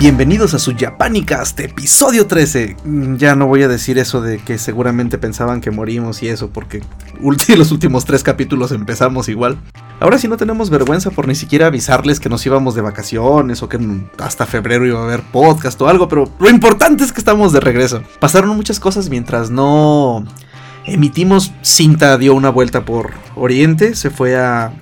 Bienvenidos a su Japanicast, episodio 13. Mm, Ya no voy a decir eso de que seguramente pensaban que morimos y eso, porque los últimos tres capítulos empezamos igual. Ahora sí no tenemos vergüenza por ni siquiera avisarles que nos íbamos de vacaciones o que hasta febrero iba a haber podcast o algo, pero lo importante es que estamos de regreso. Pasaron muchas cosas mientras no emitimos. Cinta dio una vuelta por Oriente, se fue a,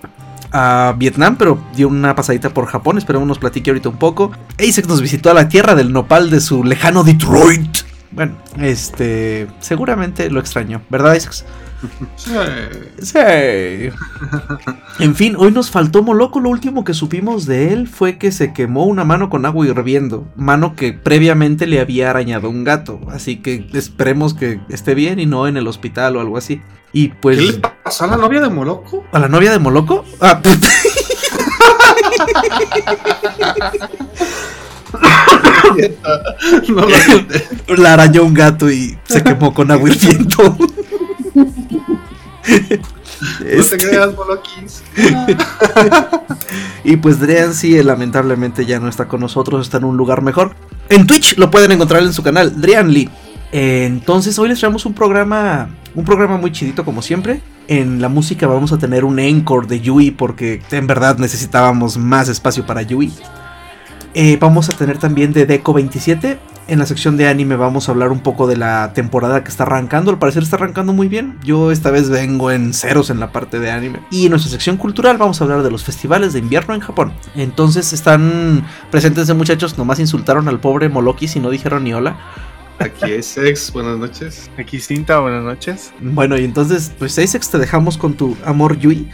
a Vietnam, pero dio una pasadita por Japón. Esperemos nos platique ahorita un poco. Isaac nos visitó a la tierra del nopal de su lejano Detroit. Bueno, este. Seguramente lo extrañó, ¿verdad, Isaac? Sí. Sí. En fin, hoy nos faltó Moloco. Lo último que supimos de él fue que se quemó una mano con agua hirviendo. Mano que previamente le había arañado un gato. Así que esperemos que esté bien y no en el hospital o algo así. Y pues. ¿Qué le pasó a la novia de Moloco? ¿A la novia de Moloco? Ah, no la arañó un gato y se quemó con agua hirviendo. No Este, te creas, Moloquis. y pues Drean sí, lamentablemente ya no está con nosotros, está en un lugar mejor. En Twitch lo pueden encontrar en su canal, Drean Lee. Eh, Entonces hoy les traemos un programa, un programa muy chidito como siempre. En la música vamos a tener un encore de Yui porque en verdad necesitábamos más espacio para Yui. Eh, vamos a tener también de Deco 27. En la sección de anime vamos a hablar un poco de la temporada que está arrancando. Al parecer está arrancando muy bien. Yo esta vez vengo en ceros en la parte de anime. Y en nuestra sección cultural vamos a hablar de los festivales de invierno en Japón. Entonces están presentes de muchachos. Nomás insultaron al pobre Moloki si no dijeron ni hola. Aquí es Sex, buenas noches. Aquí Cinta, buenas noches. Bueno, y entonces, pues Asex, te dejamos con tu amor Yui.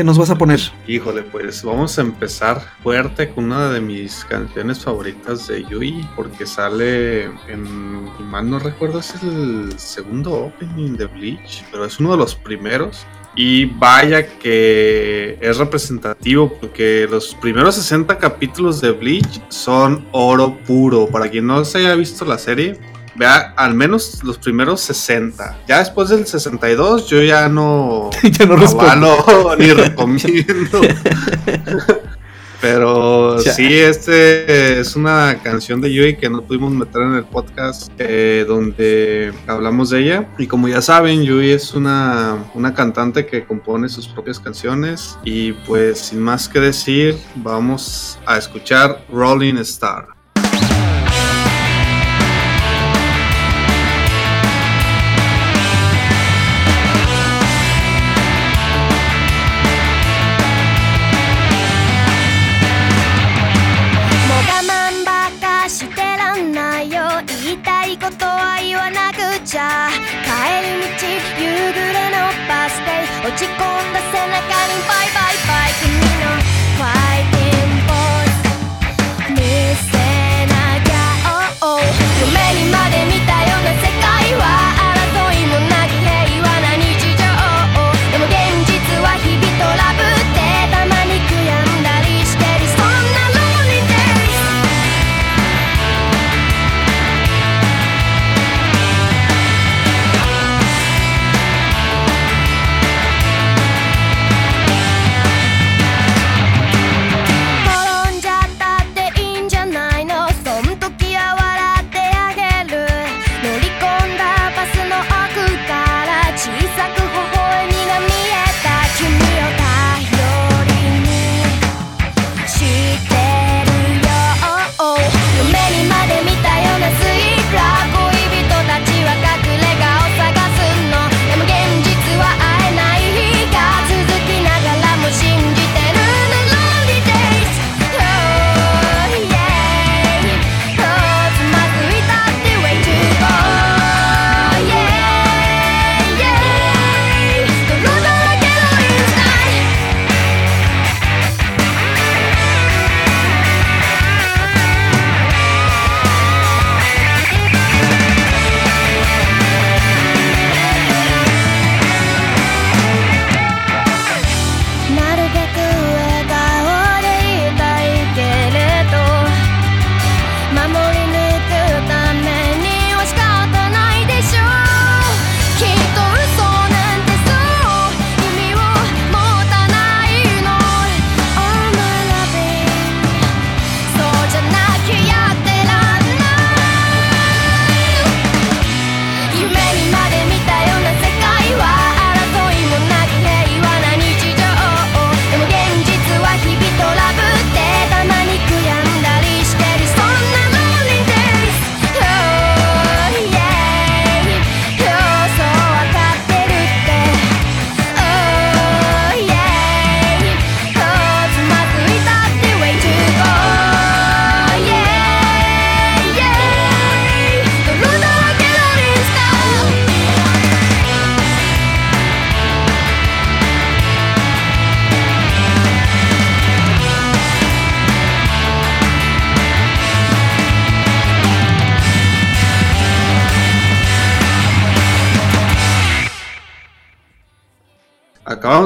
¿Qué nos vas a poner? Híjole, pues vamos a empezar fuerte con una de mis canciones favoritas de Yui, porque sale en, mal no recuerdo, es el segundo opening de Bleach, pero es uno de los primeros. Y vaya que es representativo porque los primeros 60 capítulos de Bleach son oro puro. Para quien no se haya visto la serie, vea al menos los primeros 60. Ya después del 62 yo ya no ya no avalo ni recomiendo. Pero Ya. sí, este es una canción de Yui que no pudimos meter en el podcast eh, donde hablamos de ella. Y como ya saben, Yui es una, una cantante que compone sus propias canciones. Y pues sin más que decir, vamos a escuchar Rolling Star.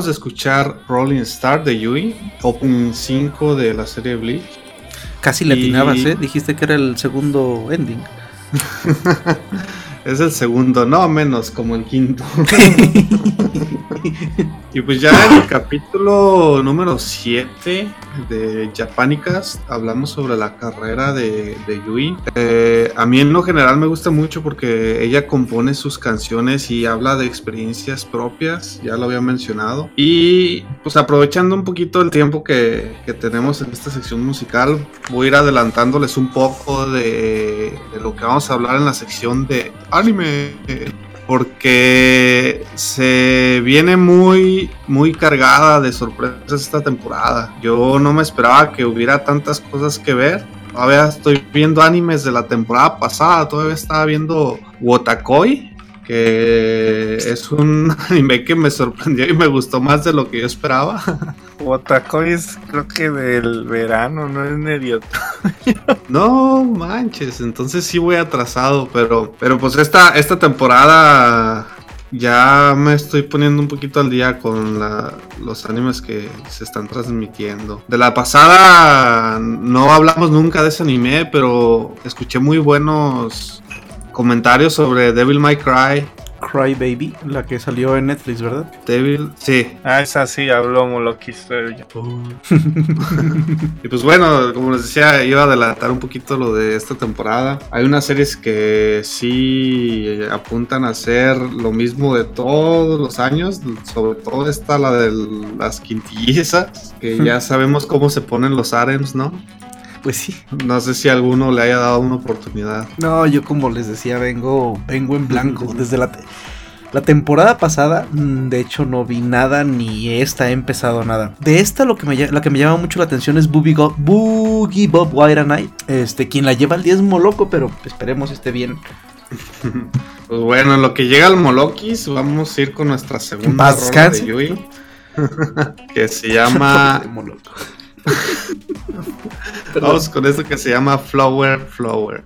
Acabamos de escuchar Rolling Star de Yui, Open 5 de la serie Bleach. Casi le atinabas, ¿eh? Dijiste que era el segundo ending. es el segundo, no menos, como el quinto. y pues ya en el capítulo número 7 de Japanicas hablamos sobre la carrera de, Yui. Eh, a mí en lo general me gusta mucho porque ella compone sus canciones y habla de experiencias propias, ya lo había mencionado. Y pues aprovechando un poquito el tiempo que, tenemos en esta sección musical, voy a ir adelantándoles un poco de, de lo que vamos a hablar en la sección de anime porque se viene muy muy cargada de sorpresas esta temporada. Yo no me esperaba que hubiera tantas cosas que ver. Todavía estoy viendo animes de la temporada pasada, todavía estaba viendo Wotakoi, que es un anime que me sorprendió y me gustó más de lo que yo esperaba. Otakoi es creo que del verano, no es medio. no manches, entonces sí voy atrasado, pero, pero pues esta, esta temporada ya me estoy poniendo un poquito al día con los animes que se están transmitiendo. De la pasada no hablamos nunca de ese anime, pero escuché muy buenos comentarios sobre Devil May Cry. Cry Baby, la que salió en Netflix, ¿verdad? Devil, sí. Ah, esa sí, habló Molokis. y pues bueno, como les decía, iba a adelantar un poquito lo de esta temporada. Hay unas series que sí apuntan a hacer lo mismo de todos los años, sobre todo esta, la de las quintillizas, que ya sabemos cómo se ponen los arems, ¿no? Pues sí. No sé si alguno le haya dado una oportunidad. No, yo como les decía, vengo, vengo en blanco. Desde la, la temporada pasada, mm, de hecho, no vi nada, ni esta he empezado nada. De esta, lo que me, la que me llama mucho la atención es Boogie, Boogie Bob White Night. Este, quien la lleva al diezmo loco, pero esperemos esté bien. pues bueno, en lo que llega al Molokis, vamos a ir con nuestra segunda rola de Yui. que se llama Vamos con eso que se llama Flower Flower.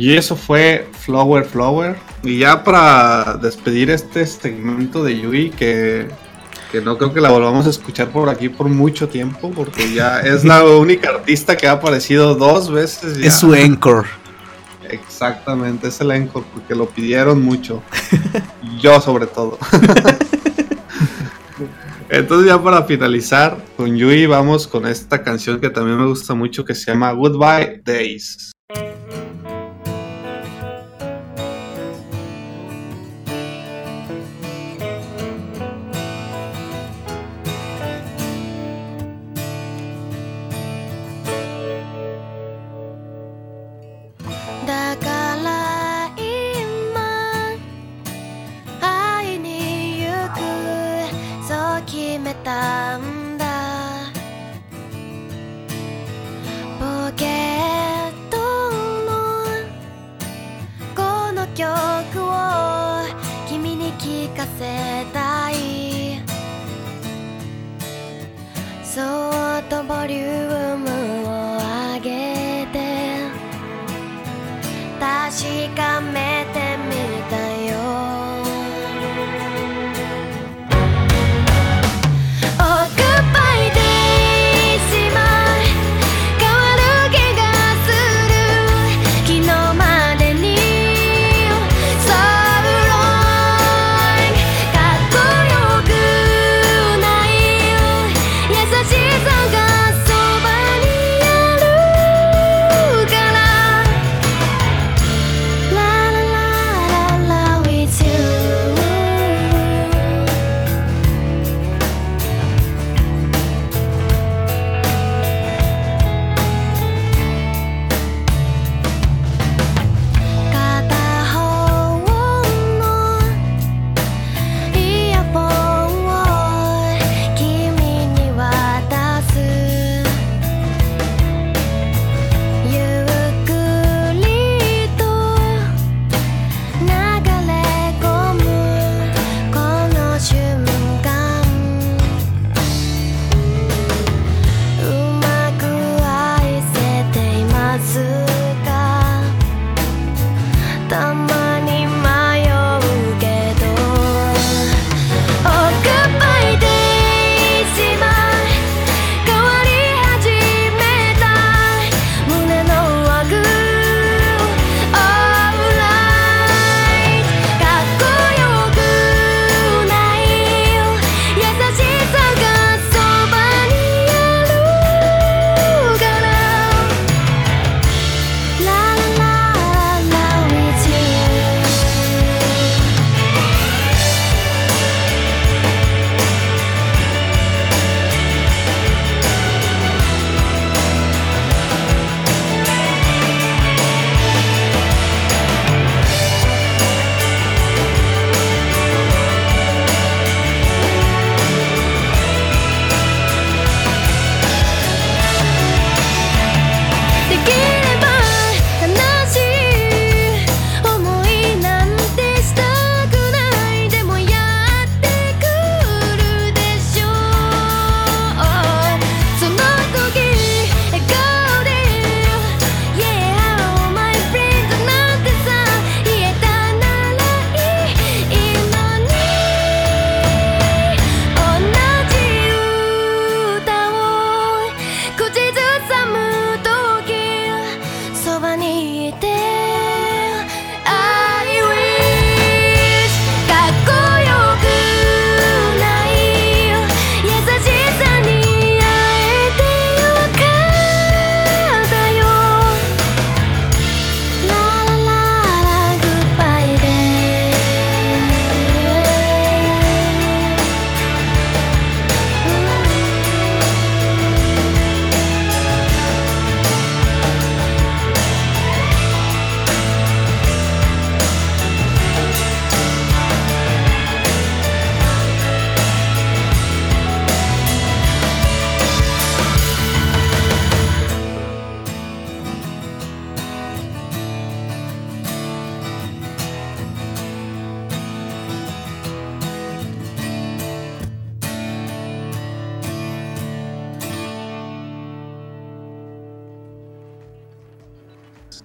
Y eso fue Flower Flower. Y ya para despedir este segmento de Yui, que, que no creo que la volvamos a escuchar por aquí por mucho tiempo, porque ya es la única artista que ha aparecido dos veces. Es su encore. Exactamente, es el encore, porque lo pidieron mucho. Yo sobre todo. Entonces ya para finalizar con Yui vamos con esta canción que también me gusta mucho que se llama Goodbye Days.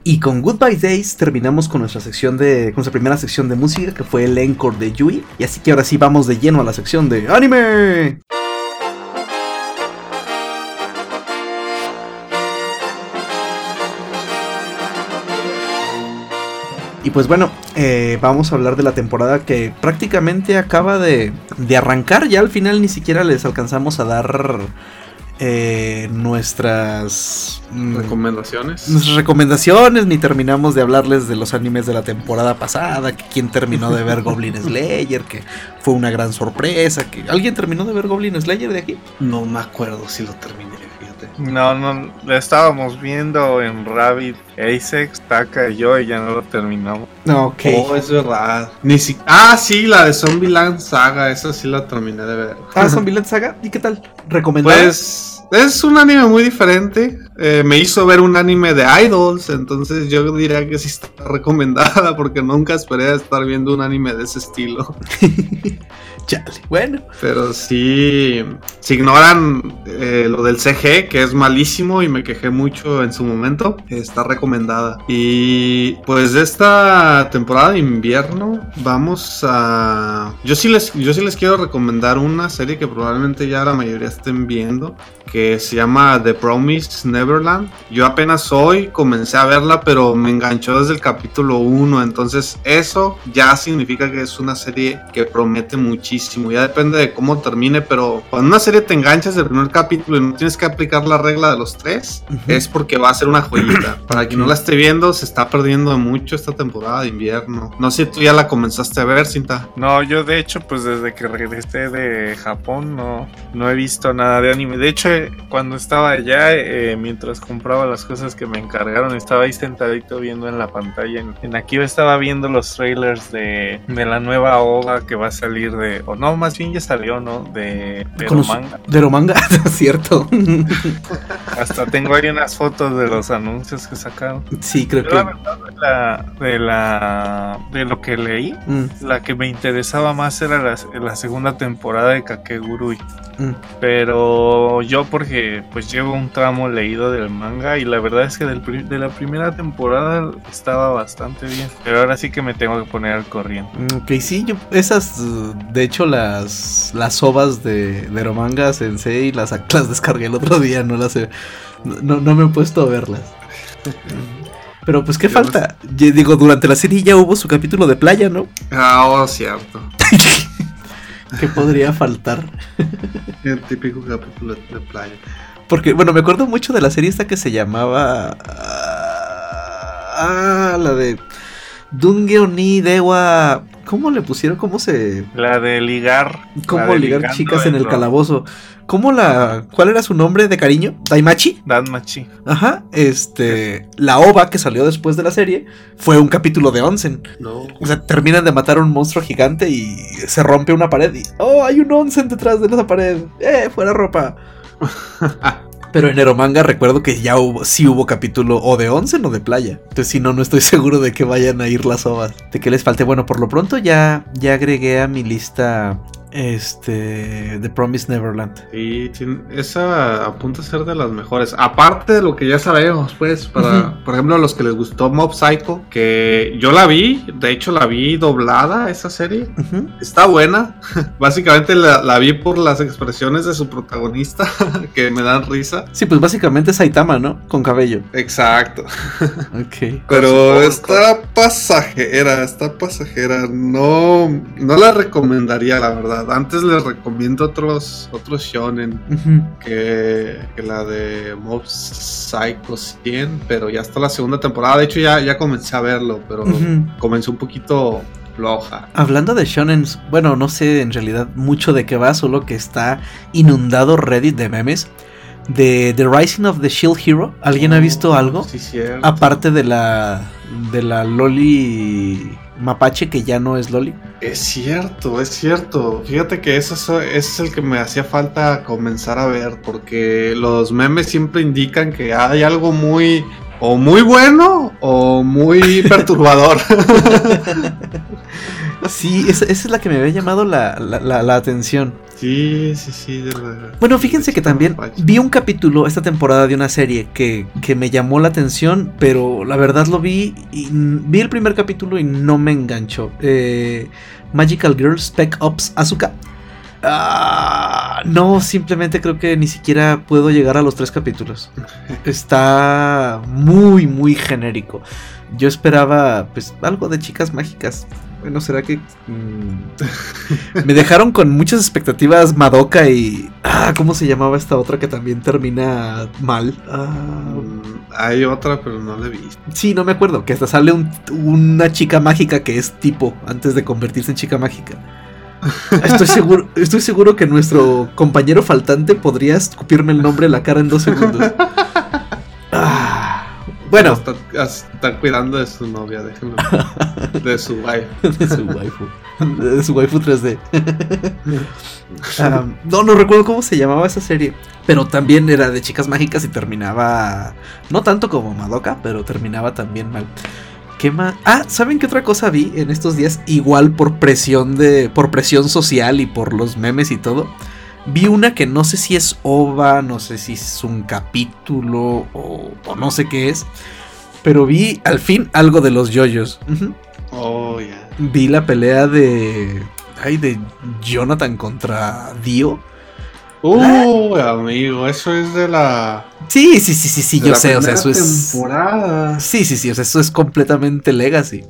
Y con Goodbye Days terminamos con nuestra sección de. con nuestra primera sección de música, que fue el encore de Yui. Y así que ahora sí vamos de lleno a la sección de anime. Y pues bueno, eh, vamos a hablar de la temporada que prácticamente acaba de, de arrancar. Ya al final ni siquiera les alcanzamos a dar eh, nuestras mm, Recomendaciones. nuestras recomendaciones, ni terminamos de hablarles de los animes de la temporada pasada, que quién terminó de ver Goblin Slayer, que fue una gran sorpresa, que alguien terminó de ver Goblin Slayer de aquí. No me acuerdo si lo terminé. No, no, lo estábamos viendo en Rabbit, Asex, Taka y yo y ya no lo terminamos. No, ok. Oh, es verdad. Ni si... Ah, sí, la de Zombieland Saga, esa sí la terminé de ver. Ah, Zombieland Saga, ¿y qué tal? ¿Recomendado? Pues es un anime muy diferente. Eh, me hizo ver un anime de idols, entonces yo diría que sí está recomendada porque nunca esperé estar viendo un anime de ese estilo. Chale. Bueno, Pero sí, si ignoran eh, lo del CG, que es malísimo y me quejé mucho en su momento, está recomendada. Y pues de esta temporada de invierno vamos a... Yo sí les, yo sí les quiero recomendar una serie que probablemente ya la mayoría estén viendo, que se llama The Promised Neverland. Yo apenas hoy comencé a verla, pero me enganchó desde el capítulo 1, entonces eso ya significa que es una serie que promete muchísimo. Ya depende de cómo termine, pero cuando una serie te enganchas del primer capítulo y no tienes que aplicar la regla de los tres, es porque va a ser una joyita. Para quien no la esté viendo, se está perdiendo mucho esta temporada de invierno. No sé si tú ya la comenzaste a ver, Cinta. No, yo de hecho, pues desde que regresé de Japón no, no he visto nada de anime. De hecho, cuando estaba allá, eh, mientras compraba las cosas que me encargaron, estaba ahí sentadito viendo en la pantalla. En, en aquí estaba viendo los trailers de, de la nueva OVA que va a salir de... O no, más bien ya salió, ¿no? De, de Con los- manga. de Romanga, cierto. Hasta tengo ahí unas fotos de los anuncios que sacaron. sí, creo Yo la que. verdad de la, de la de lo que leí, Mm, la que me interesaba más era la, la segunda temporada de Kakegurui. mm. Pero yo porque pues llevo un tramo leído del manga y la verdad es que del de la primera temporada estaba bastante bien. Pero ahora sí que me tengo que poner al corriente. Mm, Ok, sí, yo esas, de hecho las las ovas de, de Romanga Sensei las, las descargué el otro día, no las he, no, no me he puesto a verlas. Pero pues qué Yo falta, digo, durante la serie ya hubo su capítulo de playa, ¿no? Ah, oh, cierto. ¿Qué podría faltar? El típico capítulo de playa. Porque, bueno, me acuerdo mucho de la serie esta que se llamaba... Ah, la de... Dungeo ni Dewa... ¿Cómo le pusieron? ¿Cómo se...? La de ligar. ¿Cómo de ligar chicas en el calabozo? ¿Cómo la... ¿Cuál era su nombre de cariño? ¿Daimachi? Danmachi. Ajá, este... La ova que salió después de la serie fue un capítulo de Onsen. No. O sea, terminan de matar a un monstruo gigante y se rompe una pared y... ¡Oh, hay un Onsen detrás de esa pared! ¡Eh, fuera ropa! Pero en Eromanga recuerdo que ya hubo, sí hubo capítulo o de onsen o de playa. Entonces si no, no estoy seguro de que vayan a ir las ovas. De que les falte. Bueno, por lo pronto ya, ya agregué a mi lista este The Promised Neverland. Sí, esa apunta a ser de las mejores. Aparte de lo que ya sabemos, pues, para, por ejemplo, los que les gustó Mob Psycho, que yo la vi, de hecho la vi doblada esa serie. Está buena. Básicamente la, la vi por las expresiones de su protagonista, que me dan risa. Sí, pues básicamente Saitama, ¿no? Con cabello. Exacto. Ok. Pero está pasajera, está pasajera. No, no la recomendaría, la verdad. Antes les recomiendo otros, otros shonen. Que, que la de Mob Psycho 100, pero ya está la segunda temporada. De hecho, ya, ya comencé a verlo, pero comenzó un poquito floja. Hablando de shonen, bueno, no sé en realidad mucho de qué va, solo que está inundado Reddit de memes. De The Rising of the Shield Hero. ¿Alguien ha visto algo? Sí, cierto. Aparte de la de la Loli Mapache que ya no es Loli. Es cierto, es cierto. Fíjate que eso, ese es el que me hacía falta comenzar a ver, porque los memes siempre indican que hay algo muy o muy bueno o muy perturbador. Sí, esa, esa es la que me había llamado la, la- la- la atención. Sí, sí, sí. de la- Bueno, fíjense que también vi un capítulo esta temporada de una serie que, que me llamó la atención, pero la verdad lo vi y vi el primer capítulo y no me enganchó. Eh, Magical Girl Spec Ops Asuka. Ah, no, simplemente creo que ni siquiera puedo llegar a los tres capítulos. Está muy, muy genérico. Yo esperaba, pues, algo de chicas mágicas. Bueno, será que. mm, me dejaron con muchas expectativas Madoka y. Ah, ¿cómo se llamaba esta otra que también termina mal? Ah, Hay otra, pero no la visto. sí, no me acuerdo. Que hasta sale un- una chica mágica que es tipo antes de convertirse en chica mágica. Estoy seguro, estoy seguro que nuestro compañero faltante podría escupirme el nombre en la cara en dos segundos. Ah, bueno, Está, está cuidando de su novia, déjenlo. de su wife. de su waifu. De su waifu 3D. Ah, no, no recuerdo cómo se llamaba esa serie. Pero también era de chicas mágicas y terminaba. No tanto como Madoka, pero terminaba también mal. ¿Qué más? Ah, ¿saben qué otra cosa vi en estos días? Igual por presión de. por presión social y por los memes y todo. Vi una que no sé si es OVA, no sé si es un capítulo o, o no sé qué es. Pero vi al fin algo de los yoyos. Oh, ya. vi la pelea de. Ay, de Jonathan contra Dio. Uh, amigo, eso es de la. Sí, sí, sí, sí, sí, yo sé, o sea, eso es. temporada. Sí, sí, sí, o sea, eso es completamente legacy.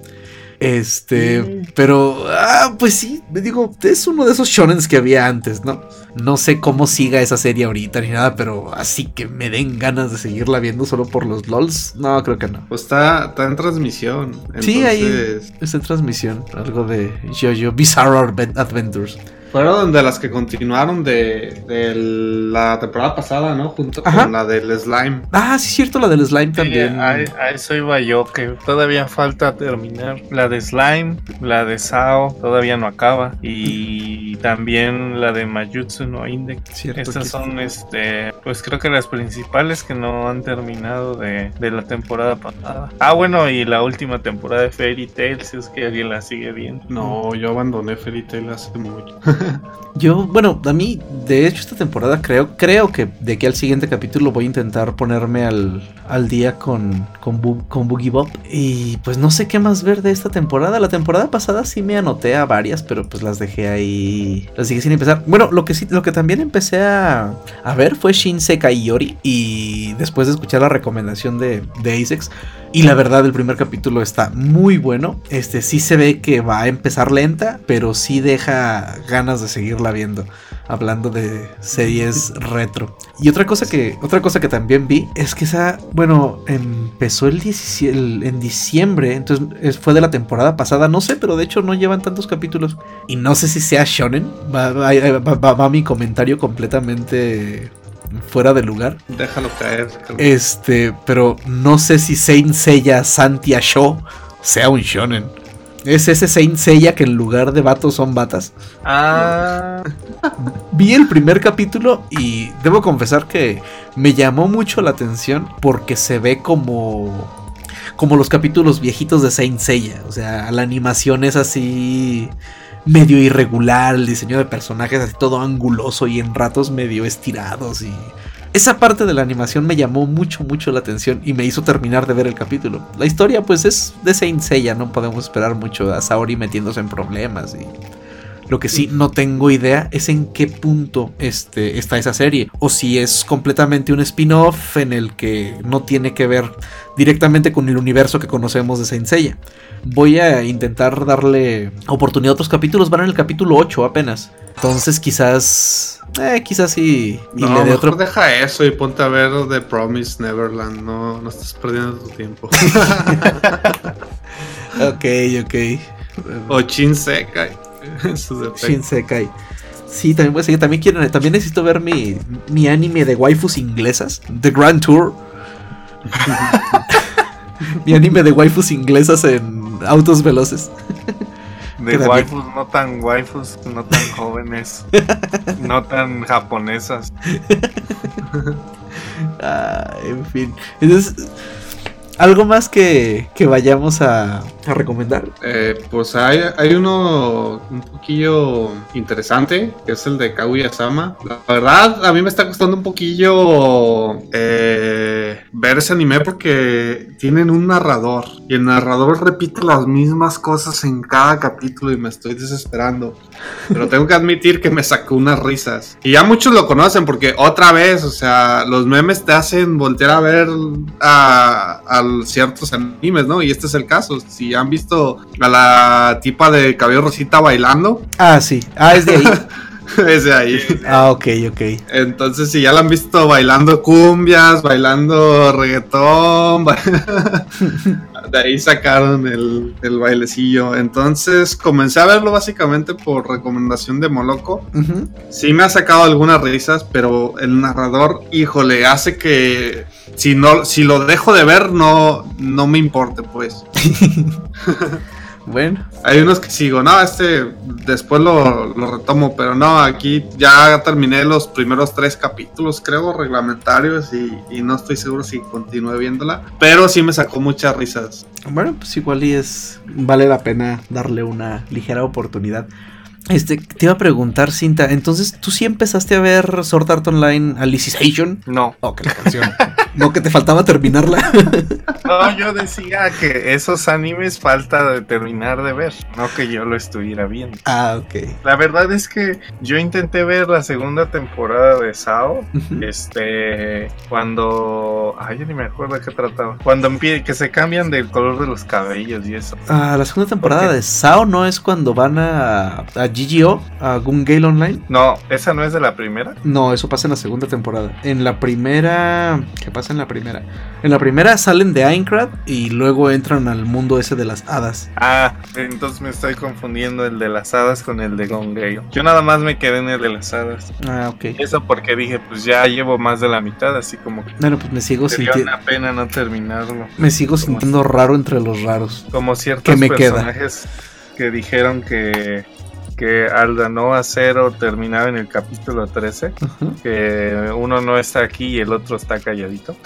Este, Sí. pero, ah, pues sí, me digo, es uno de esos shonens que había antes, ¿no? No sé cómo siga esa serie ahorita ni nada, pero así que me den ganas de seguirla viendo solo por los LOLs, no, creo que no. Pues está, está en transmisión. Sí, ahí entonces, es en transmisión, algo de JoJo Bizarre Adven- Adventures. Fueron de las que continuaron de, de la temporada pasada, ¿no? Junto Ajá. con la del Slime. Ah, sí, cierto, la del slime Sí, también. a, a eso iba yo, que todavía falta terminar. La de Slime, la de Sao, todavía no acaba. Y también la de Mayutsu no Index. Cierto Estas son, este, pues creo que las principales que no han terminado de, de la temporada pasada. Ah, bueno, y la última temporada de Fairy Tail, si es que alguien la sigue viendo. No, yo abandoné Fairy Tail hace mucho. Yo, bueno, a mí, de hecho, esta temporada creo, creo que de aquí al siguiente capítulo voy a intentar ponerme al, al día con, con, Boogie Bob. Y pues no sé qué más ver de esta temporada. La temporada pasada sí me anoté a varias, pero pues las dejé ahí. Las dejé sin empezar. Bueno, lo que sí, lo que también empecé a, a ver fue Shin Sekai Yori. Y después de escuchar la recomendación de, de. Y la verdad, el primer capítulo está muy bueno. Este sí se ve que va a empezar lenta, pero sí deja ganas de seguirla viendo. Hablando de series retro. Y otra cosa que, otra cosa que también vi es que esa, bueno, empezó el, 17 el- en diciembre, entonces es- fue de la temporada pasada, no sé, pero de hecho no llevan tantos capítulos. Y no sé si sea shonen. Va- va mi comentario completamente fuera de lugar. Déjalo caer. Carlos. Este, pero no sé si Saint Seiya Santia Show sea un shonen. Es ese Saint Seiya que en lugar de vatos son batas. Ah, Vi el primer capítulo y debo confesar que me llamó mucho la atención porque se ve como como los capítulos viejitos de Saint Seiya, o sea, la animación es así medio irregular, el diseño de personajes así todo anguloso y en ratos medio estirados y esa parte de la animación me llamó mucho mucho la atención y me hizo terminar de ver el capítulo. La historia pues es de Saint Seiya, no podemos esperar mucho a Saori metiéndose en problemas y lo que sí no tengo idea es en qué punto este, está esa serie. O si es completamente un spin-off en el que no tiene que ver directamente con el universo que conocemos de Saint Seiya. Voy a intentar darle oportunidad a otros capítulos. Van en el capítulo 8 apenas. Entonces quizás... Eh, quizás sí. Y No, le mejor otro... deja eso y ponte a ver The Promise Neverland. No, no estás perdiendo tu tiempo. Ok, ok. o Chin Sekai. Sus defectos. Shinsekai. Sí, también voy a seguir. También, quiero, también necesito ver mi, mi anime de waifus inglesas. The Grand Tour. Mi anime de waifus inglesas en autos veloces. de waifus, no tan waifus, no tan jóvenes, no tan japonesas. Ah, en fin. Entonces, ¿Algo más que, que vayamos a, a recomendar? Eh, pues hay, hay uno un poquillo interesante, que es el de Kaguya-sama. La verdad, a mí me está costando un poquillo eh, ver ese anime porque tienen un narrador. Y el narrador repite las mismas cosas en cada capítulo y me estoy desesperando. Pero tengo que admitir que me sacó unas risas. Y ya muchos lo conocen porque otra vez, o sea, los memes te hacen voltear a ver a, a ciertos animes, ¿no? Y este es el caso. Si han visto a la tipa de cabello rosita bailando, Ah, sí. Ah, es de ahí. es de ahí. ah, ok, ok. Entonces, si ya la han visto bailando cumbias, bailando reggaetón, ba- de ahí sacaron el, el bailecillo. Entonces, comencé a verlo básicamente por recomendación de Moloco. Sí me ha sacado algunas risas, pero el narrador, híjole, hace que si no, si lo dejo de ver, no, no me importe, pues. Bueno, Hay unos que sigo, no, este después lo, lo retomo, pero no, aquí ya terminé los primeros tres capítulos, creo, reglamentarios, y, y no estoy seguro si continúe viéndola, pero sí me sacó muchas risas. bueno, pues igual y es. Vale la pena darle una ligera oportunidad. Este, te iba a preguntar, Cinta, entonces, ¿tú sí empezaste a ver Sword Art Online Alicization? No. Oh, que la canción. no, que te faltaba terminarla. No, yo decía que esos animes falta de terminar de ver, no que yo lo estuviera viendo. ah, ok. La verdad es que yo intenté ver la segunda temporada de Sao, este, cuando, ay, yo ni me acuerdo de qué trataba, cuando que se cambian del color de los cabellos y eso. Ah, la segunda temporada de Sao no es cuando van a, a GGO, a Gun Gale Online. No, esa no es de la primera. No, eso pasa en la segunda temporada. En la primera. ¿Qué pasa en la primera? En la primera salen de Aincrad y luego entran al mundo ese de las hadas. Ah, entonces me estoy confundiendo el de las hadas con el de Gone Gale. Yo nada más me quedé en el de las hadas. Ah, ok. Eso porque dije, pues ya llevo más de la mitad, así como que Bueno, pues me sigo, sería sinti- una pena no terminarlo. me sigo sintiendo raro entre los raros. Como ciertos ¿Qué me queda? personajes que dijeron que, que Aldanoa Cero terminaba en el capítulo 13, Ajá. que uno no está aquí y el otro está calladito.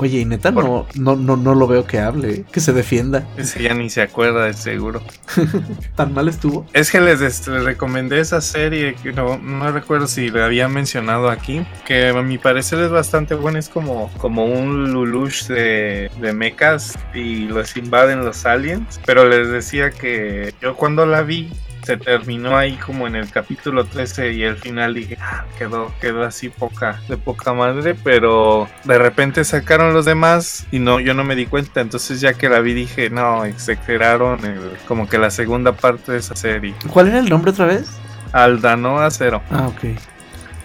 Oye, y neta, no, no, no, no lo veo que hable, ¿eh? que se defienda. Ese ya ni se acuerda de seguro. ¿Tan mal estuvo? Es que les, les recomendé esa serie, que no, no recuerdo si la había mencionado aquí, que a mi parecer es bastante buena, es como, como un Lulush de, de mechas y los invaden los aliens, pero les decía que yo cuando la vi se terminó ahí como en el capítulo 13 y el final dije, "Ah, quedó, quedó así poca, de poca madre, pero de repente sacaron los demás y no, yo no me di cuenta, entonces ya que la vi dije, no, exageraron el- como que la segunda parte de esa serie. ¿Cuál era el nombre otra vez? Aldanoa Cero. Ah, ok.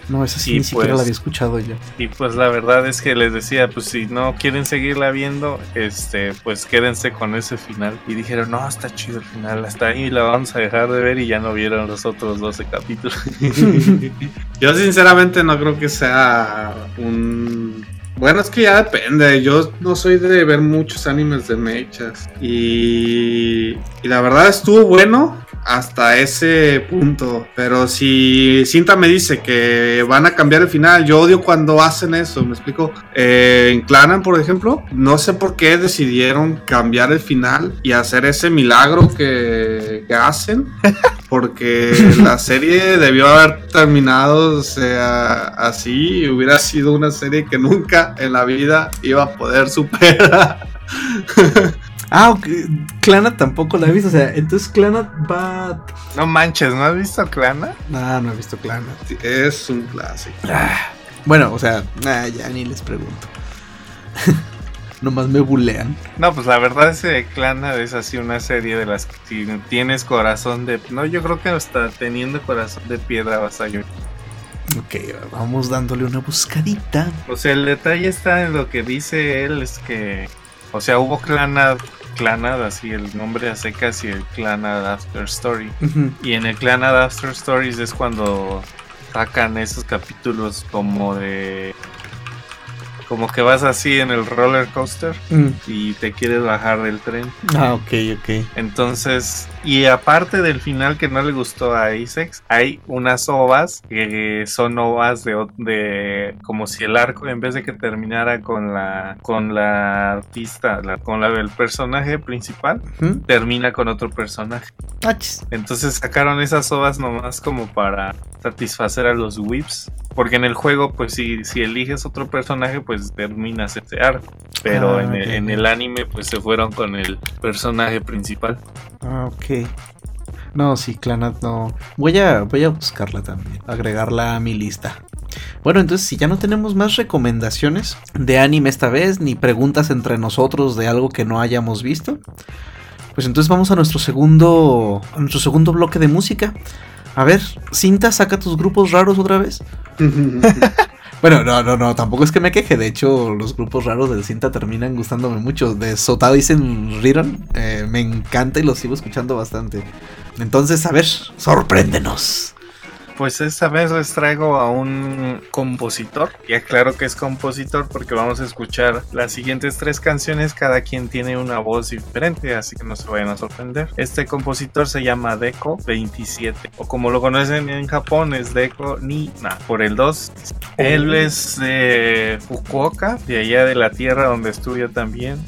No, esa sí Y ni siquiera pues- la había escuchado yo. Y pues la verdad es que les decía, pues si no quieren seguirla viendo, este, pues quédense con ese final. Y dijeron, no, está chido el final, hasta ahí la vamos a dejar de ver y ya no vieron los otros 12 capítulos. Yo sinceramente no creo que sea un... Bueno, es que ya depende. Yo no soy de ver muchos animes de mechas. Y, y la verdad estuvo bueno hasta ese punto. Pero si Cinta me dice que van a cambiar el final, yo odio cuando hacen eso. Me explico. Eh, en Clanan, por ejemplo, no sé por qué decidieron cambiar el final y hacer ese milagro que, que hacen. Porque la serie debió haber terminado, o sea, así. y Hubiera sido una serie que nunca en la vida iba a poder superar. Ah, ok. Clana tampoco la he visto. O sea, entonces Clana va. no manches, ¿no has visto Clana? Ah, no he visto Clana. Es un clásico. Ah, bueno, o sea, ah, ya ni les pregunto. Nomás me bulean. No, pues la verdad es que Clana es así una serie de las que si tienes corazón de... No, yo creo que hasta teniendo corazón de piedra vas a llorar. Ok, vamos dándole una buscadita. O sea, el detalle está en lo que dice él, es que, o sea, hubo Clanad, Clanad, así el nombre a secas y el Clanad After Story. Y en el Clanad After Stories es cuando sacan esos capítulos como de... Como que vas así en el roller coaster Mm. y te quieres bajar del tren. Ah, ok, ok. Entonces, Y aparte del final que no le gustó a Isex, hay unas ovas que son ovas de, de como si el arco en vez de que terminara con la con la artista, la- con la del personaje principal, termina con otro personaje. Entonces sacaron esas ovas nomás como para satisfacer a los whips. Porque en el juego, pues si, si eliges otro personaje, pues terminas ese arco. Pero Ah, en, el, en el anime, pues se fueron con el personaje principal. Ah, ok. No, sí, Clanat no. Voy a, voy a buscarla también. Agregarla a mi lista. Bueno, entonces si ya no tenemos más recomendaciones de anime esta vez, ni preguntas entre nosotros de algo que no hayamos visto, pues entonces vamos a nuestro segundo, a nuestro segundo bloque de música. A ver, Cinta, saca tus grupos raros otra vez. Bueno, no, no, no, tampoco es que me queje. De hecho, los grupos raros del Cinta terminan gustándome mucho. De Sotaisen Riron, eh, me encanta y los sigo escuchando bastante. Entonces, a ver, sorpréndenos. Pues esta vez les traigo a un compositor. Y aclaro que es compositor porque vamos a escuchar las siguientes tres canciones. Cada quien tiene una voz diferente, así que no se vayan a sorprender. Este compositor se llama Deco 27. O como lo conocen en Japón, es Deco Nina. Por el 2. Él es de Fukuoka, de allá de la tierra donde estudió también.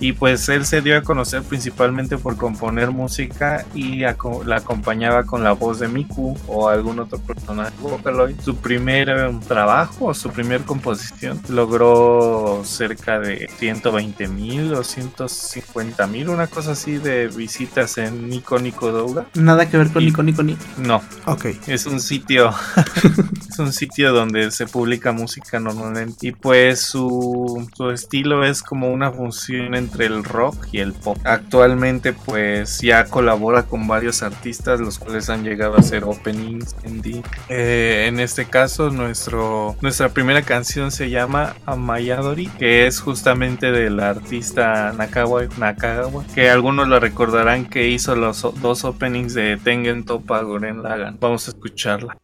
Y pues él se dio a conocer principalmente por componer música y aco- la acompañaba con la voz de Miku o algún otro personaje Vocaloid. Su primer eh, trabajo o su primer composición logró cerca de 120 mil o 150 mil, una cosa así de visitas en Nico Nico Douga. Nada que ver con Y- Nico Nico Ni. No, Ok. es un sitio es un sitio donde se publica música normalmente y pues su, su estilo es como una función entre el rock y el pop. Actualmente pues ya colabora con varios artistas los cuales han llegado a hacer openings en D. Eh, en este caso nuestro nuestra primera canción se llama Amayadori que es justamente del artista Nakawa Nakagawa que algunos lo recordarán que hizo los dos openings de Tengen Toppa Guren Lagann vamos a escucharla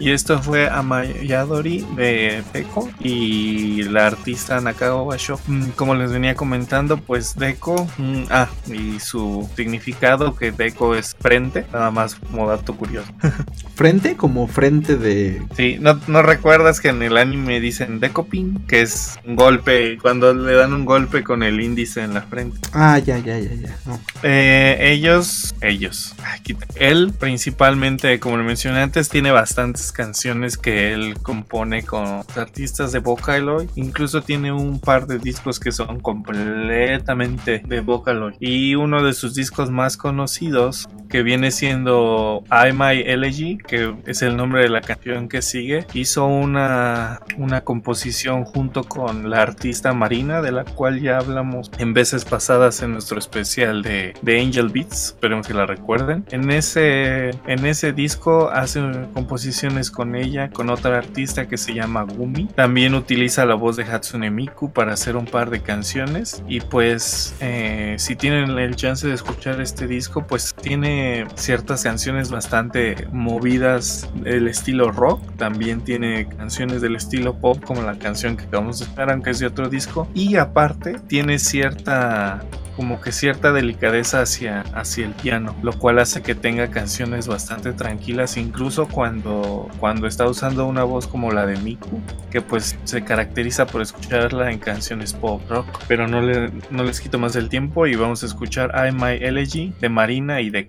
Y esto fue Amayadori de Deco y la artista Nakao Basho. Mm, Como les venía comentando, pues Deco, mm, ah, y su significado que Deco es frente, nada más como dato curioso. Frente como frente de... Sí, ¿no, no recuerdas que en el anime dicen Decopin? Que es un golpe, cuando le dan un golpe con el índice en la frente. Ah, ya, ya, ya, ya. No. Eh, ellos, ellos, él principalmente, como lo mencioné antes, tiene bastantes canciones que él compone con artistas de Vocaloid. Incluso tiene un par de discos que son completamente de Vocaloid. Y uno de sus discos más conocidos, que viene siendo I My Elegy, que es el nombre de la canción que sigue, hizo una, una composición junto con la artista Marina, de la cual ya hablamos en veces pasadas en nuestro especial de, de Angel Beats, esperemos que la recuerden. En ese, en ese disco hace composiciones con ella, con otra artista que se llama Gumi. También utiliza la voz de Hatsune Miku para hacer un par de canciones. Y pues, eh, si tienen el chance de escuchar este disco, pues tiene ciertas canciones bastante movidas del estilo rock. También tiene canciones del estilo pop, como la canción que acabamos de escuchar, aunque es de otro disco. Y aparte, tiene cierta como que cierta delicadeza hacia, hacia el piano, lo cual hace que tenga canciones bastante tranquilas, incluso cuando, cuando está usando una voz como la de Miku, que pues se caracteriza por escucharla en canciones pop rock, pero no, le, no les quito más el tiempo y vamos a escuchar I My Elegy de Marina y de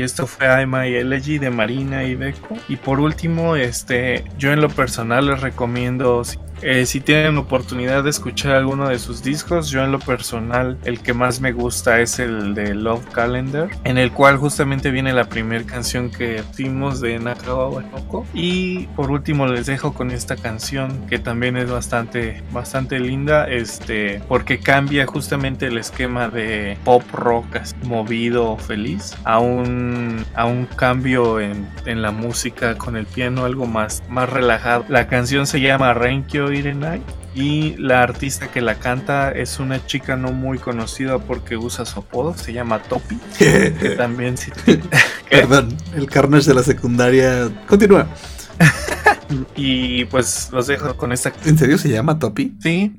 Y esto fue I My Elegy de Marina y Deco. Y por último, este, yo en lo personal les recomiendo, si Eh, si tienen oportunidad de escuchar alguno de sus discos, yo en lo personal el que más me gusta es el de Love Calendar, en el cual justamente viene la primera canción que vimos de Nakagawa Wanoko. Y por último les dejo con esta canción que también es bastante, bastante linda, este, porque cambia justamente el esquema de pop rock movido, feliz, a un, a un cambio en, en la música con el piano, algo más, más relajado. La canción se llama Renkyo Irenai y la artista que la canta es una chica no muy conocida porque usa su apodo, se llama Topi. que también sí. Perdón, el carnage de la secundaria. Continúa. y pues los dejo con esta. ¿En serio se llama Topi? Sí.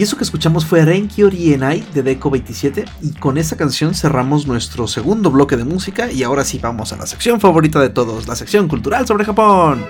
Y eso que escuchamos fue Renkyo Rienai de Deco 27 y con esa canción cerramos nuestro segundo bloque de música y ahora sí vamos a la sección favorita de todos, la sección cultural sobre Japón.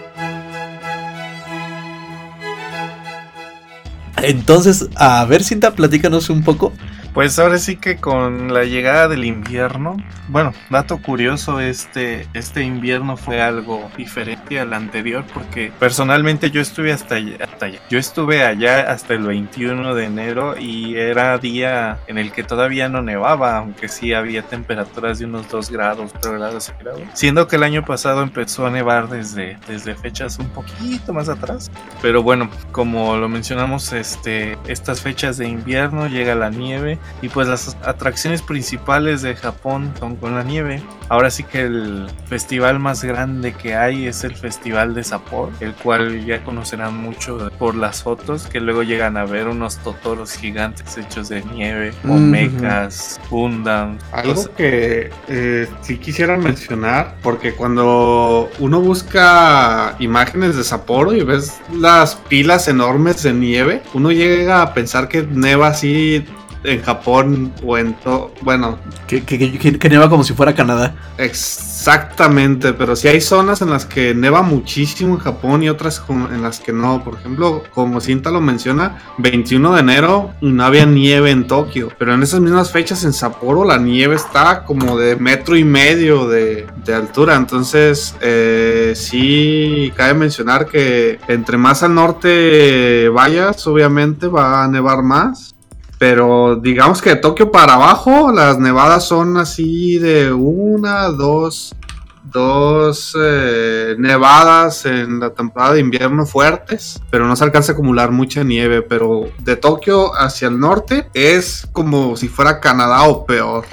Entonces, a ver, Cinta, platícanos un poco pues ahora sí que con la llegada del invierno, bueno, dato curioso, este, este invierno fue algo diferente al anterior porque personalmente yo estuve hasta hasta allá. Yo estuve allá hasta el 21 de enero y era día en el que todavía no nevaba, aunque sí había temperaturas de unos 2 grados, 3 grados grados. Siendo que el año pasado empezó a nevar desde, desde fechas un poquito más atrás. Pero bueno, como lo mencionamos, este, estas fechas de invierno llega la nieve y pues las atracciones principales de Japón son con la nieve. Ahora sí que el festival más grande que hay es el Festival de Sapporo, el cual ya conocerán mucho por las fotos, que luego llegan a ver unos totoros gigantes hechos de nieve, o mechas, Gundam. Algo que eh, sí quisiera mencionar, porque cuando uno busca imágenes de Sapporo y ves las pilas enormes de nieve, uno llega a pensar que neva así en Japón o en todo. Bueno. Que, que, que, neva como si fuera Canadá. Exactamente, pero si hay zonas en las que neva muchísimo en Japón y otras en las que no. Por ejemplo, como Cinta lo menciona, 21 de enero no había nieve en Tokio, pero en esas mismas fechas en Sapporo la nieve está como de metro y medio de, de altura. Entonces, eh, sí, cabe mencionar que entre más al norte vayas, obviamente va a nevar más. Pero digamos que de Tokio para abajo, las nevadas son así de una, dos, dos eh, nevadas en la temporada de invierno fuertes, pero no se alcanza a acumular mucha nieve. Pero de Tokio hacia el norte es como si fuera Canadá o peor.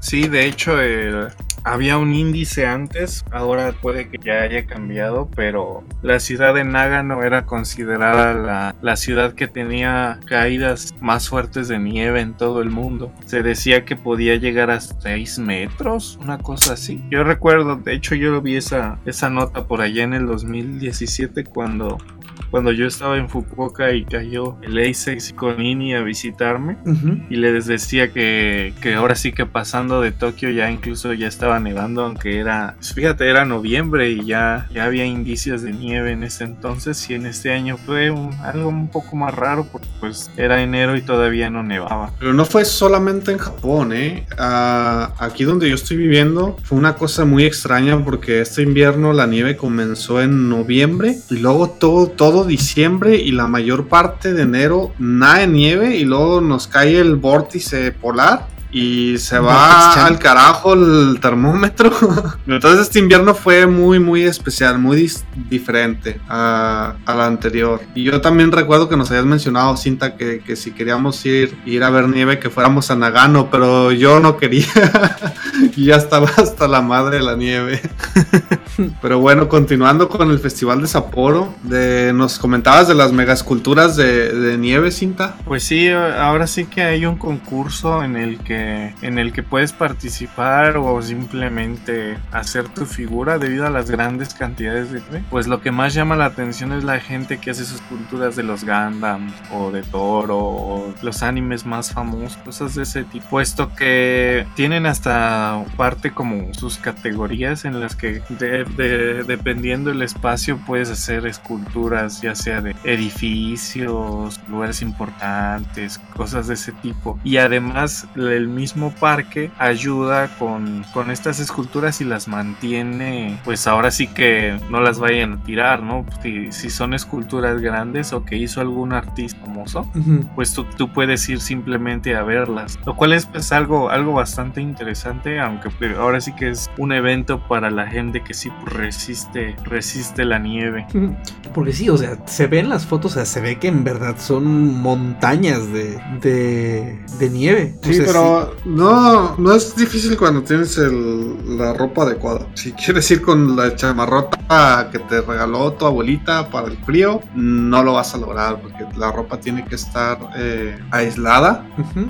Sí, de hecho, el, había un índice antes, ahora puede que ya haya cambiado, pero la ciudad de Nagano era considerada la, ciudad que tenía caídas más fuertes de nieve en todo el mundo. Se decía que podía llegar a 6 metros, una cosa así. Yo recuerdo, de hecho yo vi esa, esa nota por allá en el 2017 cuando cuando yo estaba en Fukuoka y cayó el A6 con Ini a visitarme y les decía que, que, ahora sí que pasando de Tokio ya incluso ya estaba nevando, aunque era, pues fíjate, era noviembre y ya, ya había indicios de nieve en ese entonces y en este año fue algo un poco más raro porque pues era enero y todavía no nevaba. Pero no fue solamente en Japón, ¿eh? Ah, aquí donde yo estoy viviendo fue una cosa muy extraña porque este invierno la nieve comenzó en noviembre y luego todo, todo diciembre y la mayor parte de enero nada nieve y luego nos cae el vórtice polar y se va al carajo el termómetro. Entonces este invierno fue muy, muy especial, muy diferente a, la anterior. Y yo también recuerdo que nos habías mencionado, Cinta, que, que, si queríamos ir, ir a ver nieve, que fuéramos a Nagano, pero yo no quería. y ya estaba hasta la madre de la nieve. pero bueno, continuando con el Festival de Sapporo, de, nos comentabas de las megasculturas de, de nieve, Cinta. Pues sí, ahora sí que hay un concurso en el que en el que puedes participar o simplemente hacer tu figura debido a las grandes cantidades de pues lo que más llama la atención es la gente que hace sus culturas de los Gundam o de Toro o los animes más famosos cosas de ese tipo. Puesto que tienen hasta parte como sus categorías en las que dependiendo el espacio puedes hacer esculturas ya sea de edificios lugares importantes cosas de ese tipo. Y además el mismo parque ayuda con, con estas esculturas y las mantiene, pues ahora sí que no las vayan a tirar, ¿no? Si, si son esculturas grandes o que hizo algún artista famoso, pues tú, tú, puedes ir simplemente a verlas, lo cual es pues algo, algo bastante interesante, aunque ahora sí que es un evento para la gente que sí resiste, resiste la nieve. Porque sí, o sea, se ven las fotos, o sea, se ve que en verdad son montañas de, de, de nieve. Sí, pero no, no es difícil cuando tienes la ropa adecuada. Si quieres ir con la chamarrota que te regaló tu abuelita para el frío, no lo vas a lograr porque la ropa tiene que estar eh, aislada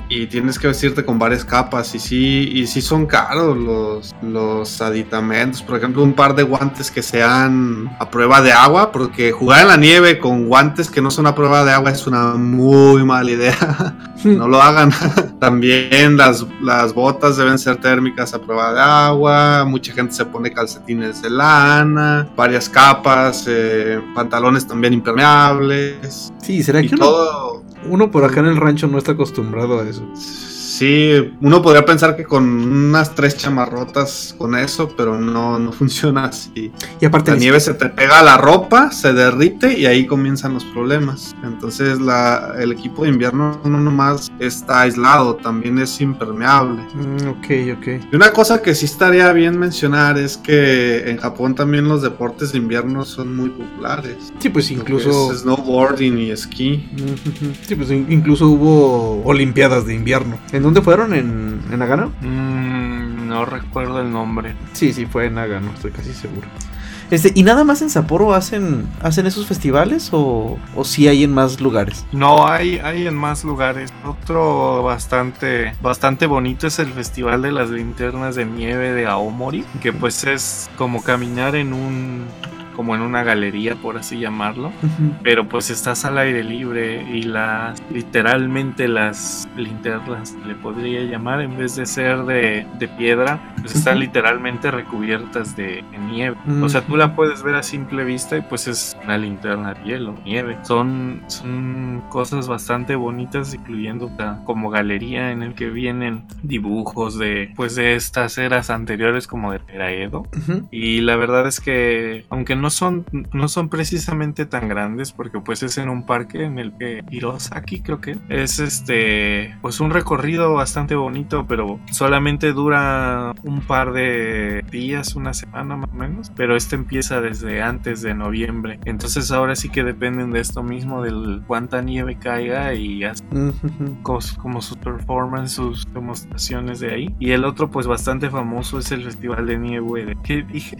y tienes que vestirte con varias capas. Y sí, y sí son caros los, los aditamentos. Por ejemplo, un par de guantes que sean a prueba de agua, porque jugar en la nieve con guantes que no son a prueba de agua es una muy mala idea. no lo hagan. También las, las botas deben ser térmicas a prueba de agua. Mucha gente se pone calcetines de lana, varias capas, eh, pantalones también impermeables. Sí, ¿será Y que uno, uno por acá en el rancho no está acostumbrado a eso? Sí, uno podría pensar que con unas tres chamarrotas con eso, pero no, no funciona así. Y aparte, La ni- nieve se te pega a la ropa, se derrite y ahí comienzan los problemas. Entonces la, el equipo de invierno no nomás está aislado, también es impermeable. Mm, ok, ok. Y una cosa que sí estaría bien mencionar es que en Japón también los deportes de invierno son muy populares. Sí, pues incluso. Es snowboarding y esquí. Ujú. Sí, pues in- incluso hubo Olimpiadas de invierno. ¿En dónde fueron? ¿En, en Nagano? Mm, no recuerdo el nombre. Sí, sí, fue en Nagano, estoy casi seguro. Este, ¿Y nada más en Sapporo hacen, hacen esos festivales o, o sí hay en más lugares? No, hay, hay en más lugares. Otro bastante, bastante bonito es el Festival de las Linternas de Nieve de Aomori, que pues es como caminar en un, como en una galería, por así llamarlo. Pero pues estás al aire libre y las, literalmente las linternas, le podría llamar, en vez de ser de, de piedra, pues están Ujú. literalmente recubiertas de, de nieve. Mm. O sea, tú la puedes ver a simple vista y pues es una linterna de hielo, nieve. Son, son cosas bastante bonitas, incluyendo ta- como galería en el que vienen dibujos de, pues de estas eras anteriores como de era Edo. Ujú. Y la verdad es que, aunque no son, no son precisamente tan grandes, porque pues es en un parque en el que Hirosaki creo que es este, pues un recorrido bastante bonito, pero solamente dura un par de días, una semana más o menos, pero este empieza desde antes de noviembre. Entonces ahora sí que dependen de esto mismo, del cuánta nieve caiga y cos- como sus performances, sus demostraciones de ahí. Y el otro pues bastante famoso es el Festival de Nieve de... ¿Qué dije?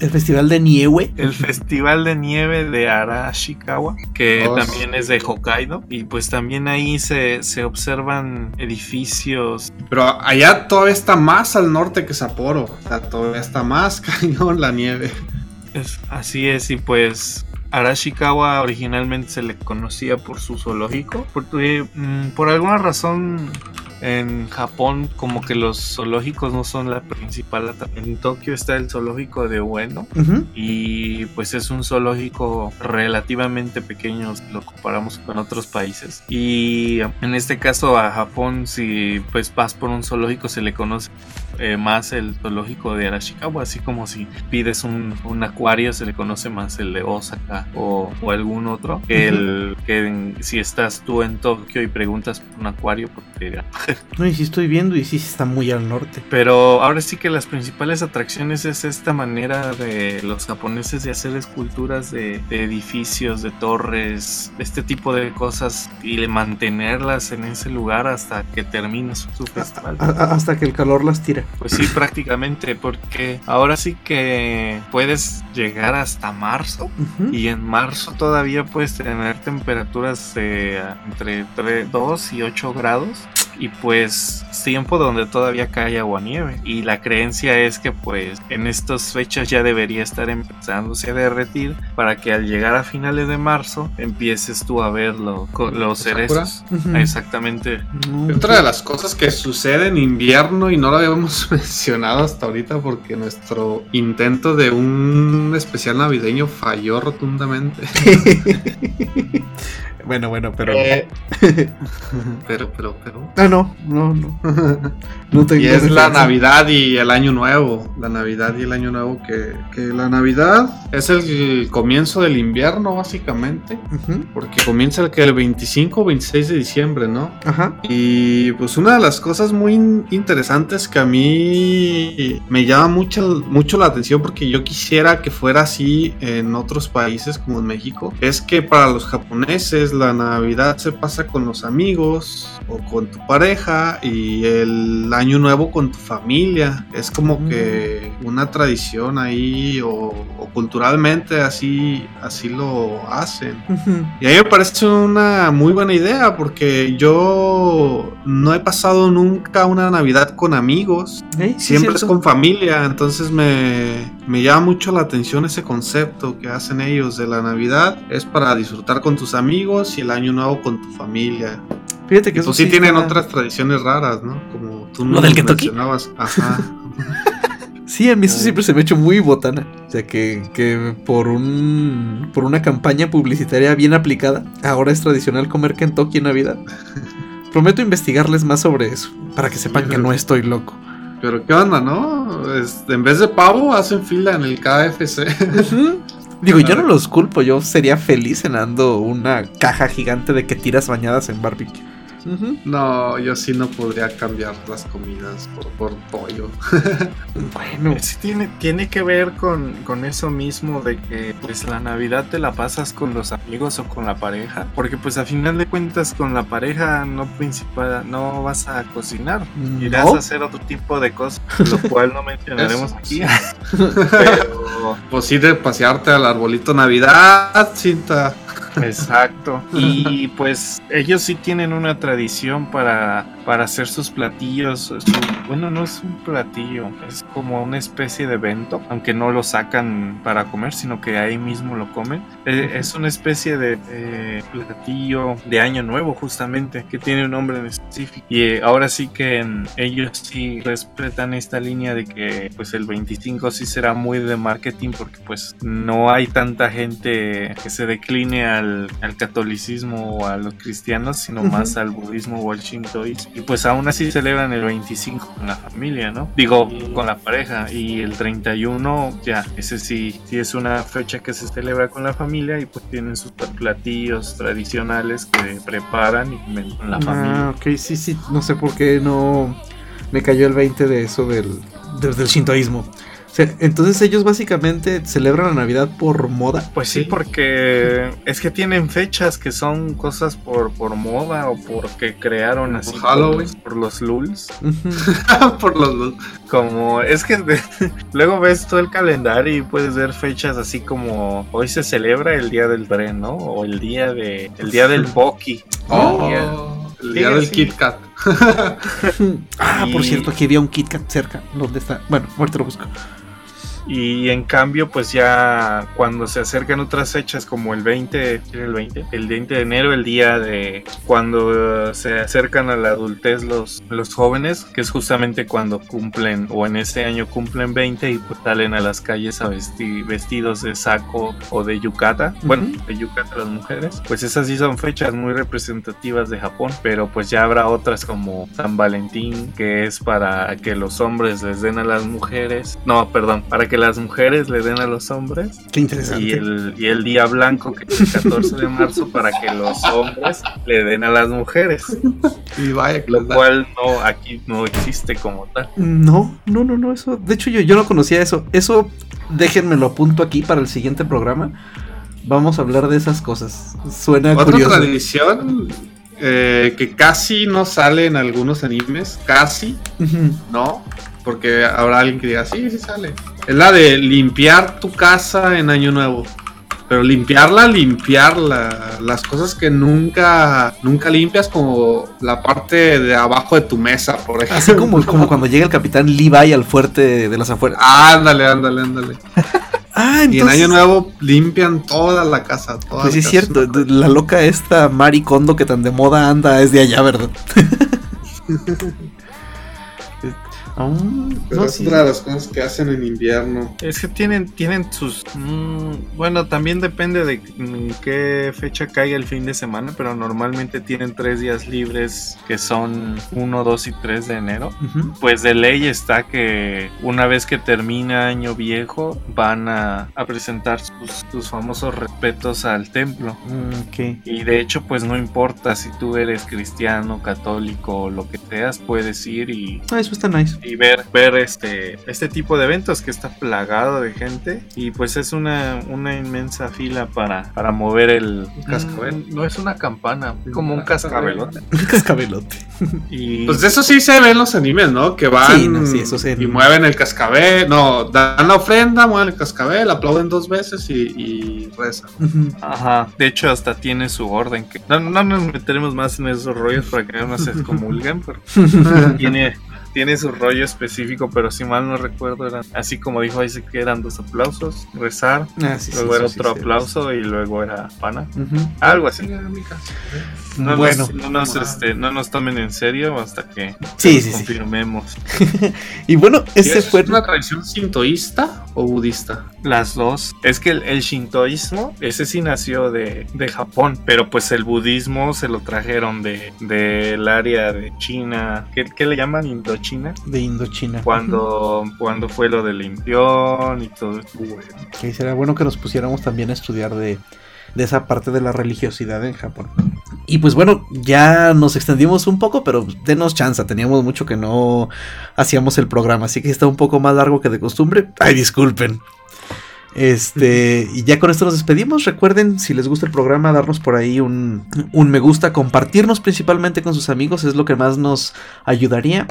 El festival de nieve. El Festival de Nieve de Arashikawa, que Oh, también es de Hokkaido. Y pues también ahí se, se observan edificios. Pero allá todavía está más al norte que Sapporo. O sea, todavía está más cañón la nieve. Es- así es, y pues... Arashikawa originalmente se le conocía por su zoológico, porque mm, por alguna razón en Japón como que los zoológicos no son la principal atracción. En Tokio está el zoológico de Ueno, y pues es un zoológico relativamente pequeño si lo comparamos con otros países y en este caso a Japón si pues vas por un zoológico se le conoce eh, más el zoológico de Arashikawa así como si pides un, un acuario se le conoce más el de Osaka o, o algún otro que el que en- si estás tú en Tokio y preguntas por un acuario pues te dirán No, y sí estoy viendo y sí sí está muy al norte. pero ahora sí que las principales atracciones es esta manera de los japoneses de hacer esculturas de, de edificios, de torres, este tipo de cosas y de mantenerlas en ese lugar hasta que termine su, su festival. A- a- hasta que el calor las tira. Pues sí, prácticamente, porque ahora sí que puedes llegar hasta marzo y en marzo todavía puedes tener temperaturas de entre 3, 2 y 8 grados. Y pues tiempo donde todavía cae agua nieve. Y la creencia es que pues en estas fechas ya debería estar empezándose a derretir para que al llegar a finales de marzo empieces tú a ver lo- los ¿Sakura? cerezos. Exactamente. Otra de las cosas que sucede en invierno y no lo habíamos mencionado hasta ahorita porque nuestro intento de un especial navideño falló rotundamente. bueno, bueno, pero. Eh, pero, pero, pero. Ah, no, no, no. No tengo Y es la. Navidad y el Año Nuevo. La Navidad y el Año Nuevo que, que la Navidad es el comienzo del invierno básicamente. Porque comienza el que el 25 o 26 de diciembre, ¿no? Ajá. Y pues una de las cosas muy in- interesantes que a mí me llama mucho, mucho la atención porque yo quisiera que fuera así en otros países como en México, es que para los japoneses la Navidad se pasa con los amigos o con tu pareja y el año nuevo con tu familia. Es como Mm. que una tradición ahí o, o cultura naturalmente así, así lo hacen. Y a mí me parece una muy buena idea porque yo no he pasado nunca una Navidad con amigos. Sí, Siempre es con familia, entonces me, me llama mucho la atención ese concepto que hacen ellos de la Navidad. Es para disfrutar con tus amigos y el año nuevo con tu familia. Fíjate que eso pues sí tienen otras tradiciones raras, ¿no? Como tú ¿Lo nos del mencionabas. Ajá. Sí, a mí eso siempre se me ha hecho muy botana. O sea, que, que por un por una campaña publicitaria bien aplicada, ahora es tradicional comer Kentucky en Navidad. Prometo investigarles más sobre eso, para que sepan que no estoy loco. Pero qué onda, ¿no? Es- en vez de pavo hacen fila en el KFC. Digo, yo no los culpo, yo sería feliz cenando una caja gigante de que tiras bañadas en barbecue. No, yo sí no podría cambiar las comidas por, por pollo. Bueno, Sí, tiene, tiene que ver con, con eso mismo de que pues la Navidad te la pasas con los amigos o con la pareja. Porque pues a final de cuentas con la pareja no principal, no vas a cocinar. Irás ¿No? a hacer otro tipo de cosas, lo cual no mencionaremos aquí. Pero Pues sí, de pasearte al arbolito Navidad, cinta. Exacto. Y pues ellos sí tienen una tradición para, para hacer sus platillos. su- bueno, no es un platillo, es como una especie de evento, aunque no lo sacan para comer, sino que ahí mismo lo comen. Eh, es una especie de eh, platillo de año nuevo, justamente, que tiene un nombre en específico. Y eh, ahora sí que en- ellos sí respetan esta línea de que pues el 25 sí será muy de marketing porque pues no hay tanta gente que se decline al, al catolicismo o a los cristianos, sino más al budismo o al shintoísmo. Y pues aún así celebran el 25 con la familia, ¿no? Digo, con la pareja. Y el 31 ya, ese sí, sí es una fecha que se celebra con la familia y pues tienen sus platillos tradicionales que preparan y comen con la familia. Ah, ok, sí, sí, no sé por qué no me cayó el 20 de eso del, del, del shintoísmo. O sea, entonces ellos básicamente celebran la Navidad por moda. Pues sí, porque es que tienen fechas que son cosas por, por moda o porque crearon así por Halloween. los, por los lulz. Por los Como es que de- luego ves todo el calendario y puedes ver fechas así como hoy se celebra el día del tren, ¿no? O el día de el día del Pocky. Oh, el día Sí, del sí. Kit Kat. ah, por cierto, aquí había un Kit Kat cerca. ¿Dónde está? Bueno, ahorita lo busco. Y en cambio, pues ya cuando se acercan otras fechas como el 20, ¿qué era el 20, el 20 de enero, el día de cuando se acercan a la adultez los, los jóvenes, que es justamente cuando cumplen o en ese año cumplen 20 y pues salen a las calles a vestir vestidos de saco o de yukata, bueno, Ujú. de yukata las mujeres, pues esas sí son fechas muy representativas de Japón, pero pues ya habrá otras como San Valentín, que es para que los hombres les den a las mujeres, no, perdón, para que las mujeres le den a los hombres, Qué interesante. y el, y el día blanco, que es el 14 de marzo, para que los hombres le den a las mujeres, Y vaya lo cual no, aquí no existe como tal. No, no, no, no, eso. De hecho, yo, yo no conocía eso. Eso, déjenmelo apunto aquí para el siguiente programa. Vamos a hablar de esas cosas. Suena Otra curioso. tradición eh, que casi no sale en algunos animes, casi. ¿no? Porque habrá alguien que diga, sí, sí sale. Es la de limpiar tu casa en Año Nuevo. Pero limpiarla, limpiarla. Las cosas que nunca, nunca limpias, como la parte de abajo de tu mesa, por ejemplo. Así como, como cuando llega el capitán Levi al fuerte de las afueras. Ándale, ándale, ándale. Ah, Y en. Año Nuevo limpian toda la casa. Toda Pues sí, es cierto. La loca esta Mari Kondo que tan de moda anda es de allá, ¿verdad? Ah, Pero no, es sí. otra de las cosas que hacen en invierno. Es que tienen, tienen sus... mm, bueno, también depende de en qué fecha caiga el fin de semana, pero normalmente tienen tres días libres que son 1, 2 y 3 de enero. Pues de ley está que una vez que termina año viejo van a, a presentar sus, sus famosos respetos al templo. Mm. Y de hecho pues no importa si tú eres cristiano, católico o lo que seas, puedes ir y, Ah, eso está nice. Y ver, ver este, este tipo de eventos que está plagado de gente y pues es una, una inmensa fila para, para mover el cascabel. Mm, No es una campana, es como un cascabelote. Un cascabelote. Y Pues eso sí se ve en los animes, ¿no? Que van Sí, no, sí, eso sí. y mueven el cascabel, no, dan la ofrenda, mueven el cascabel, aplauden dos veces y, y rezan. Ajá, de hecho hasta tiene su orden que no, no nos meteremos más en esos rollos para que no se excomulguen, pero tiene, tiene su rollo específico, pero si mal no recuerdo eran así como dijo dice que eran dos aplausos, rezar, Ah, sí, luego sí, era sí, otro sí. aplauso y luego era pana. Algo así. No, Bueno. nos, no, nos, este, no nos tomen en serio hasta que confirmemos. Y bueno, ese ¿Es fue. una tradición sintoísta o budista? Las dos. Es que el, el shintoísmo, ese sí nació de, de Japón, pero pues el budismo se lo trajeron de del área de China. ¿Qué, qué le llaman? Indochina. De Indochina. Cuando, cuando fue lo del limpión y todo esto. Que será bueno que nos pusiéramos también a estudiar de, de esa parte de la religiosidad en Japón. Y pues bueno, ya nos extendimos un poco, pero denos chance, teníamos mucho que no hacíamos el programa, así que está un poco más largo que de costumbre. Ay, disculpen. Este, y ya con esto nos despedimos. Recuerden, si les gusta el programa, darnos por ahí un, un me gusta, compartirnos principalmente con sus amigos, es lo que más nos ayudaría.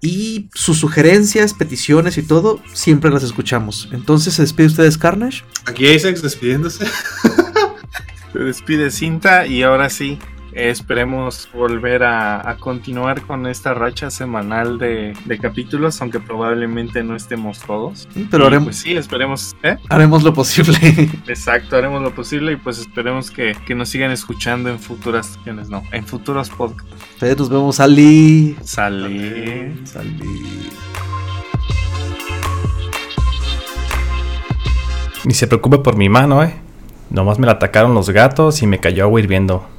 Y sus sugerencias, peticiones y todo, siempre las escuchamos. Entonces, ¿se despide ustedes, Carnage? Aquí Isaac despidiéndose. Se despide Cinta y ahora sí. Esperemos volver a, a continuar con esta racha semanal de, de capítulos, aunque probablemente no estemos todos. Pero Y, haremos, Pues sí, esperemos. ¿eh? haremos lo posible. Exacto, haremos lo posible y pues esperemos que, que nos sigan escuchando en futuras sesiones, no, en futuros podcasts. Nos vemos, Ali. Sale. Salí. Ni se preocupe por mi mano, eh. Nomás me la atacaron los gatos y me cayó agua hirviendo.